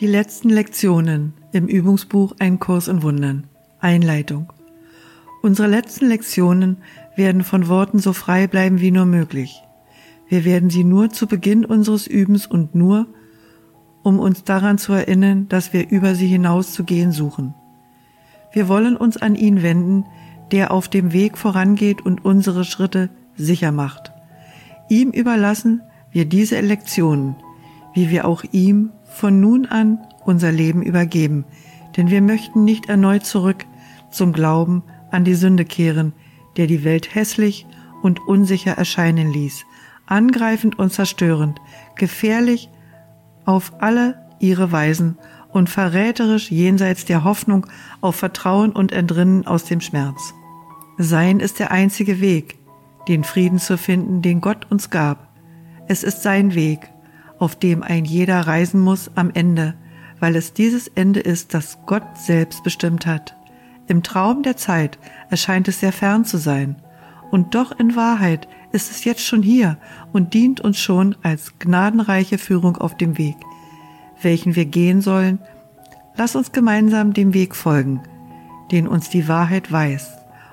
Die letzten Lektionen im Übungsbuch Ein Kurs in Wundern. Einleitung. Unsere letzten Lektionen werden von Worten so frei bleiben wie nur möglich. Wir werden sie nur zu Beginn unseres Übens und nur, um uns daran zu erinnern, dass wir über sie hinaus zu gehen suchen. Wir wollen uns an ihn wenden, der auf dem Weg vorangeht und unsere Schritte sicher macht. Ihm überlassen wir diese Lektionen, wie wir auch ihm von nun an unser Leben übergeben, denn wir möchten nicht erneut zurück zum Glauben an die Sünde kehren, der die Welt hässlich und unsicher erscheinen ließ, angreifend und zerstörend, gefährlich auf alle ihre Weisen und verräterisch jenseits der Hoffnung auf Vertrauen und Entrinnen aus dem Schmerz. Sein ist der einzige Weg, den Frieden zu finden, den Gott uns gab. Es ist sein Weg, auf dem ein jeder reisen muss am Ende, weil es dieses Ende ist, das Gott selbst bestimmt hat. Im Traum der Zeit erscheint es sehr fern zu sein, und doch in Wahrheit ist es jetzt schon hier und dient uns schon als gnadenreiche Führung auf dem Weg, welchen wir gehen sollen. Lass uns gemeinsam dem Weg folgen, den uns die Wahrheit weist,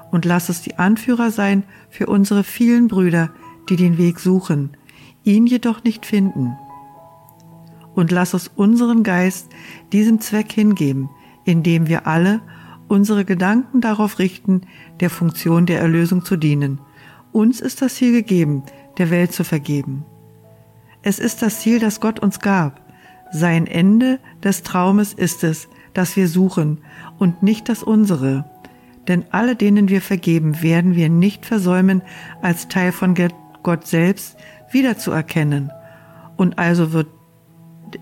und lass es die Anführer sein für unsere vielen Brüder, die den Weg suchen, ihn jedoch nicht finden und lass uns unseren Geist diesem Zweck hingeben, indem wir alle unsere Gedanken darauf richten, der Funktion der Erlösung zu dienen. Uns ist das Ziel gegeben, der Welt zu vergeben. Es ist das Ziel, das Gott uns gab. Sein Ende des Traumes ist es, das wir suchen und nicht das unsere. Denn alle, denen wir vergeben, werden wir nicht versäumen, als Teil von Gott selbst wiederzuerkennen. Und also wird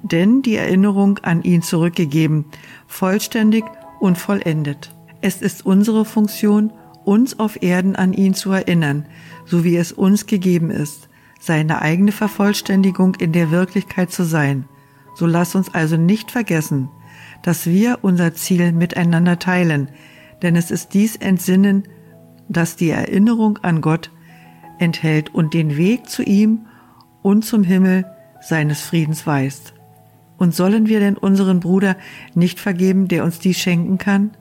denn die Erinnerung an ihn zurückgegeben, vollständig und vollendet. Es ist unsere Funktion, uns auf Erden an ihn zu erinnern, so wie es uns gegeben ist, seine eigene Vervollständigung in der Wirklichkeit zu sein. So lass uns also nicht vergessen, dass wir unser Ziel miteinander teilen, denn es ist dies Entsinnen, das die Erinnerung an Gott enthält und den Weg zu ihm und zum Himmel seines Friedens weist. Und sollen wir denn unseren Bruder nicht vergeben, der uns dies schenken kann?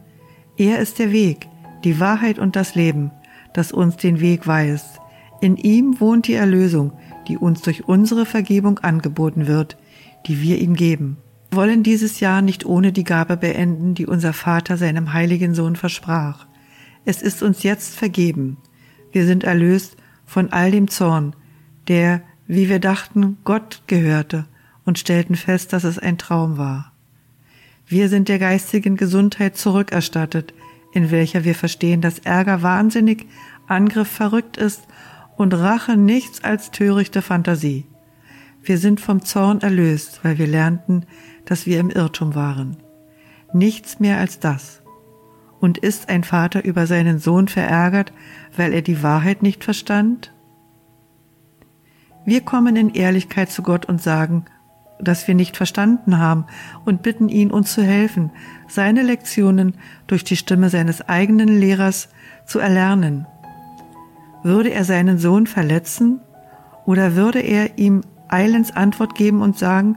Er ist der Weg, die Wahrheit und das Leben, das uns den Weg weist. In ihm wohnt die Erlösung, die uns durch unsere Vergebung angeboten wird, die wir ihm geben. Wir wollen dieses Jahr nicht ohne die Gabe beenden, die unser Vater seinem heiligen Sohn versprach. Es ist uns jetzt vergeben. Wir sind erlöst von all dem Zorn, der, wie wir dachten, Gott gehörte und stellten fest, dass es ein Traum war. Wir sind der geistigen Gesundheit zurückerstattet, in welcher wir verstehen, dass Ärger wahnsinnig, Angriff verrückt ist und Rache nichts als törichte Fantasie. Wir sind vom Zorn erlöst, weil wir lernten, dass wir im Irrtum waren. Nichts mehr als das. Und ist ein Vater über seinen Sohn verärgert, weil er die Wahrheit nicht verstand? Wir kommen in Ehrlichkeit zu Gott und sagen, das wir nicht verstanden haben und bitten ihn, uns zu helfen, seine Lektionen durch die Stimme seines eigenen Lehrers zu erlernen. Würde er seinen Sohn verletzen oder würde er ihm eilends Antwort geben und sagen,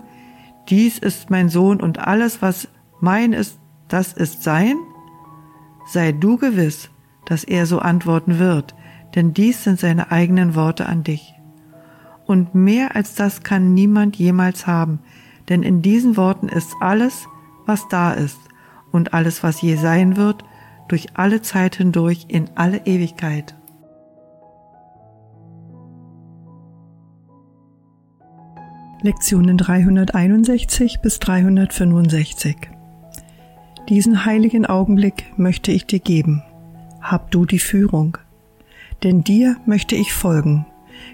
dies ist mein Sohn und alles, was mein ist, das ist sein? Sei du gewiss, dass er so antworten wird, denn dies sind seine eigenen Worte an dich. Und mehr als das kann niemand jemals haben, denn in diesen Worten ist alles, was da ist und alles, was je sein wird, durch alle Zeit hindurch in alle Ewigkeit. Lektionen 361 bis 365 Diesen heiligen Augenblick möchte ich dir geben. Hab du die Führung. Denn dir möchte ich folgen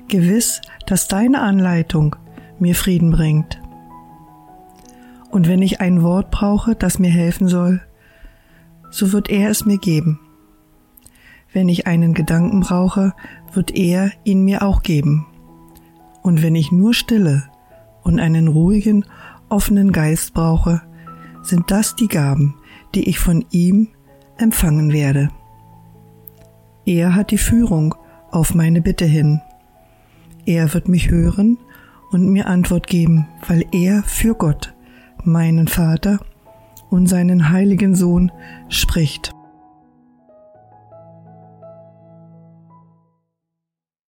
gewiss, dass deine Anleitung mir Frieden bringt. Und wenn ich ein Wort brauche, das mir helfen soll, so wird er es mir geben. Wenn ich einen Gedanken brauche, wird er ihn mir auch geben. Und wenn ich nur Stille und einen ruhigen, offenen Geist brauche, sind das die Gaben, die ich von ihm empfangen werde. Er hat die Führung auf meine Bitte hin. Er wird mich hören und mir Antwort geben, weil er für Gott meinen Vater und seinen heiligen Sohn spricht.